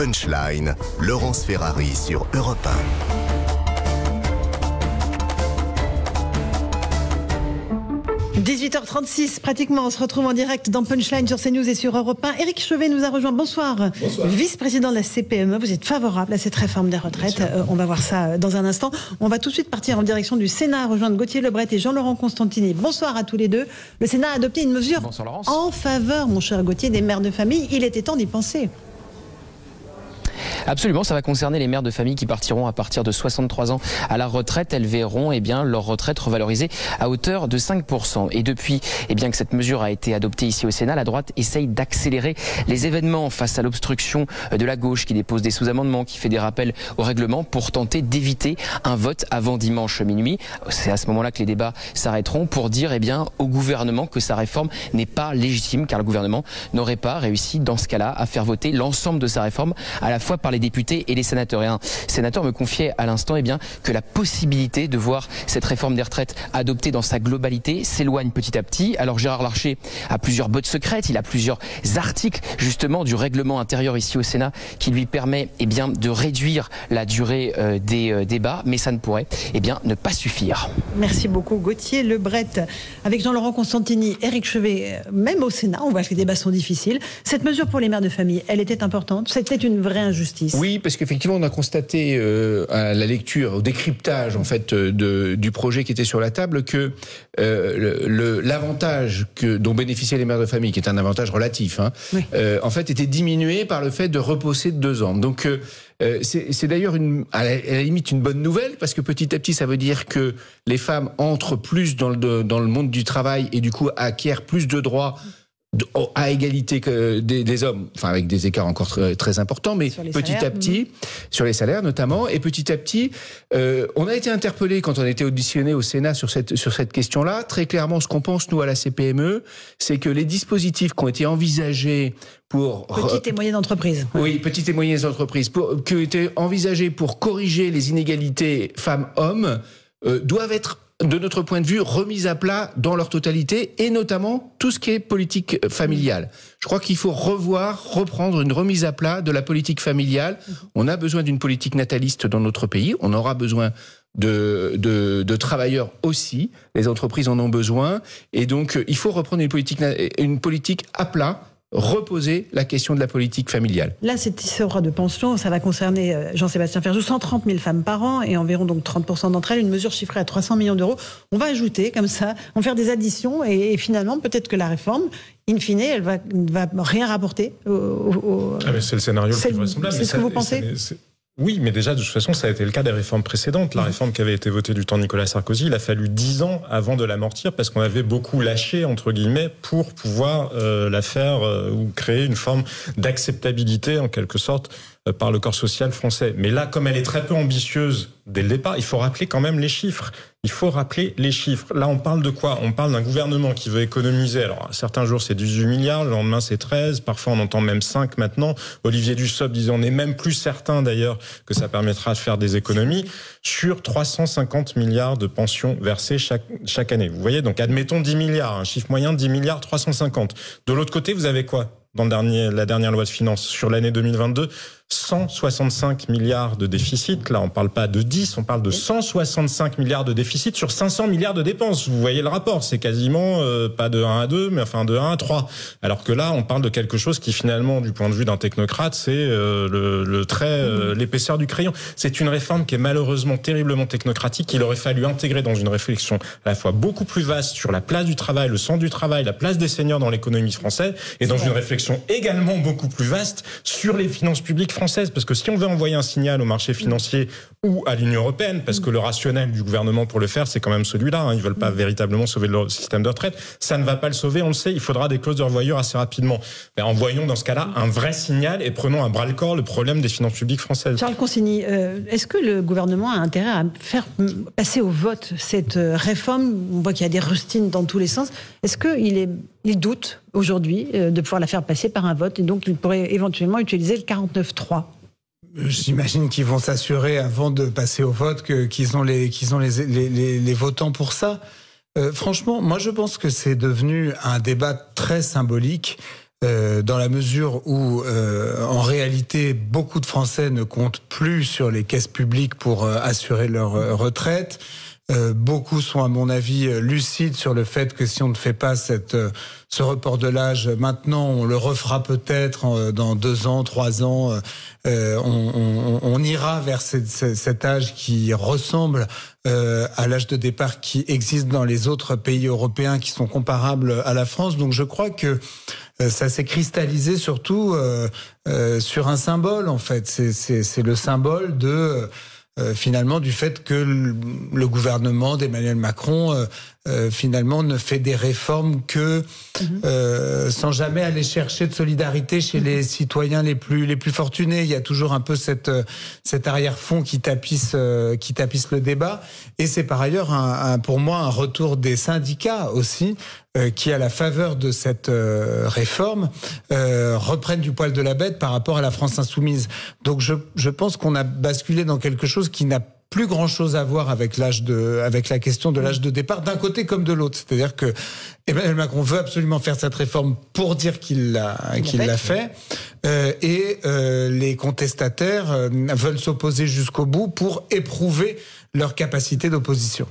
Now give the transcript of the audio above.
Punchline, Laurence Ferrari sur Europe 18h36, pratiquement, on se retrouve en direct dans Punchline sur CNews et sur Europe 1. Éric Chevet nous a rejoint. Bonsoir. Vice-président de la CPME. Vous êtes favorable à cette réforme des retraites? Euh, on va voir ça euh, dans un instant. On va tout de suite partir en direction du Sénat, rejoindre Gauthier Lebret et Jean-Laurent Constantini. Bonsoir à tous les deux. Le Sénat a adopté une mesure en faveur, mon cher Gauthier, des mères de famille. Il était temps d'y penser. Absolument, ça va concerner les mères de famille qui partiront à partir de 63 ans à la retraite. Elles verront eh bien, leur retraite revalorisée à hauteur de 5%. Et depuis eh bien, que cette mesure a été adoptée ici au Sénat, la droite essaye d'accélérer les événements face à l'obstruction de la gauche qui dépose des sous-amendements, qui fait des rappels au règlement pour tenter d'éviter un vote avant dimanche minuit. C'est à ce moment-là que les débats s'arrêteront pour dire eh bien, au gouvernement que sa réforme n'est pas légitime car le gouvernement n'aurait pas réussi dans ce cas-là à faire voter l'ensemble de sa réforme à la fois par les députés et les sénateurs. Et un sénateur me confiait à l'instant eh que la possibilité de voir cette réforme des retraites adoptée dans sa globalité s'éloigne petit à petit. Alors Gérard Larcher a plusieurs bottes secrètes, il a plusieurs articles justement du règlement intérieur ici au Sénat qui lui permet eh bien, de réduire la durée euh, des euh, débats, mais ça ne pourrait eh bien, ne pas suffire. Merci beaucoup Gauthier Lebret. Avec Jean-Laurent Constantini, Éric Chevet, euh, même au Sénat, on voit que les débats sont difficiles. Cette mesure pour les mères de famille, elle était importante? C'était une vraie injustice? Oui, parce qu'effectivement, on a constaté euh, à la lecture, au décryptage en fait euh, de, du projet qui était sur la table que euh, l'avantage que dont bénéficiaient les mères de famille, qui est un avantage relatif, hein, en fait, était diminué par le fait de reposer de deux ans. Donc c'est d'ailleurs à, la limite une bonne nouvelle parce que petit à petit ça veut dire que les femmes entrent plus dans le, dans le monde du travail et du coup acquièrent plus de droits à égalité que des, hommes, enfin avec des écarts encore très, importants, mais petit à petit, mhm. sur les salaires notamment, et petit à petit, euh, on a été interpellé quand on a été auditionné au Sénat sur cette sur cette question-là. Très clairement, ce qu'on pense nous à la CPME, c'est que les dispositifs qui ont été envisagés pour petites et moyennes entreprises. Oui, petites et moyennes entreprises, pour, qui ont été envisagés pour corriger les inégalités femmes-hommes, euh, doivent être de notre point de vue, remise à plat dans leur totalité, et notamment tout ce qui est politique familiale. Je crois qu'il faut revoir, reprendre une remise à plat de la politique familiale. On a besoin d'une politique nataliste dans notre pays, on aura besoin de, de, travailleurs aussi, les entreprises en ont besoin, et donc il faut reprendre une politique, une politique à plat reposer la question de la politique familiale. Là, cette histoire de pension, ça va concerner euh, Jean-Sébastien Ferjou, 130 000 femmes par an et environ donc 30% d'entre elles, une mesure chiffrée à 300 millions d'euros. On va ajouter comme ça, on va faire des additions et, finalement, peut-être que la réforme, in fine, elle va, va rien rapporter. Au, ah, c'est le scénario le plus vraisemblable. C'est ce que vous pensez oui, mais déjà, de toute façon, ça a été le cas des réformes précédentes. La mhm. réforme qui avait été votée du temps de Nicolas Sarkozy, il a fallu dix ans avant de l'amortir parce qu'on avait beaucoup lâché, entre guillemets, pour pouvoir euh, la faire euh, ou créer une forme d'acceptabilité, en quelque sorte, par le corps social français. Mais là, comme elle est très peu ambitieuse dès le départ, il faut rappeler quand même les chiffres. Il faut rappeler les chiffres. Là, on parle de quoi? On parle d'un gouvernement qui veut économiser. Alors, certains jours, c'est 18 milliards, le lendemain, c'est 13. Parfois, on entend même 5 maintenant. Olivier Dussopt disait, on n'est même plus certain d'ailleurs que ça permettra de faire des économies sur 350 milliards de pensions versées chaque, chaque année. Vous voyez, donc admettons 10 milliards, un chiffre moyen de 10 milliards 350. De l'autre côté, vous avez quoi dans le dernier, la dernière loi de finances sur l'année 2022 165 milliards de déficit. Là, on parle pas de 10, on parle de 165 milliards de déficit sur 500 milliards de dépenses. Vous voyez le rapport, c'est quasiment euh, pas de 1 à 2, mais enfin de 1 à 3. Alors que là, on parle de quelque chose qui finalement, du point de vue d'un technocrate, c'est euh, le, le, trait, euh, l'épaisseur du crayon. C'est une réforme qui est malheureusement terriblement technocratique. qu'il aurait fallu intégrer dans une réflexion à la fois beaucoup plus vaste sur la place du travail, le sens du travail, la place des seniors dans l'économie française, et dans une réflexion également beaucoup plus vaste sur les finances publiques parce que si on veut envoyer un signal au marché financier ou à l'Union européenne, parce que le rationnel du gouvernement pour le faire, c'est quand même celui-là, hein, ils veulent pas véritablement sauver le système de retraite, ça ne va pas le sauver, on le sait, il faudra des clauses de revoyure assez rapidement. Mais envoyons dans ce cas-là un vrai signal et prenons à bras-le-corps le problème des finances publiques françaises. Charles Consigny, euh, est-ce que le gouvernement a intérêt à faire passer au vote cette euh, réforme? On voit qu'il y a des rustines dans tous les sens. Est-ce qu'il est, il doute aujourd'hui euh, de pouvoir la faire passer par un vote et donc il pourrait éventuellement utiliser le 49-3 J'imagine qu'ils vont s'assurer avant de passer au vote qu'ils ont les votants pour ça. Euh, franchement, moi je pense que c'est devenu un débat très symbolique. euh, dans la mesure où, euh, en réalité, beaucoup de Français ne comptent plus sur les caisses publiques pour euh, assurer leur euh, retraite. Euh, beaucoup sont, à mon avis, euh, lucides sur le fait que si on ne fait pas cette, euh, ce report de l'âge maintenant, on le refera peut-être dans deux ans, trois ans. euh, on, on- on ira vers cet âge qui ressemble euh, à l'âge de départ qui existe dans les autres pays européens qui sont comparables à la France. Donc je crois que ça s'est cristallisé surtout sur un symbole en fait. C'est le symbole de euh, finalement du fait que le, gouvernement d'Emmanuel Macron euh, euh, finalement ne fait des réformes que euh, sans jamais aller chercher de solidarité chez les citoyens les plus les plus fortunés. Il y a toujours un peu cette cet arrière-fond qui tapisse euh, qui tapisse le débat. Et c'est par ailleurs un, un- pour moi un retour des syndicats aussi qui, à la faveur de cette euh, réforme, euh, reprennent du poil de la bête par rapport à la France insoumise. Donc je, je pense qu'on a basculé dans quelque chose qui n'a plus grand chose à voir avec l'âge de, avec la question de l'âge de départ d'un côté comme de l'autre. C'est-à-dire que Emmanuel Macron veut absolument faire cette réforme pour dire qu'il l'a, qu'il l'a fait, Euh, et euh, les contestataires euh, veulent s'opposer jusqu'au bout pour éprouver leur capacité d'opposition.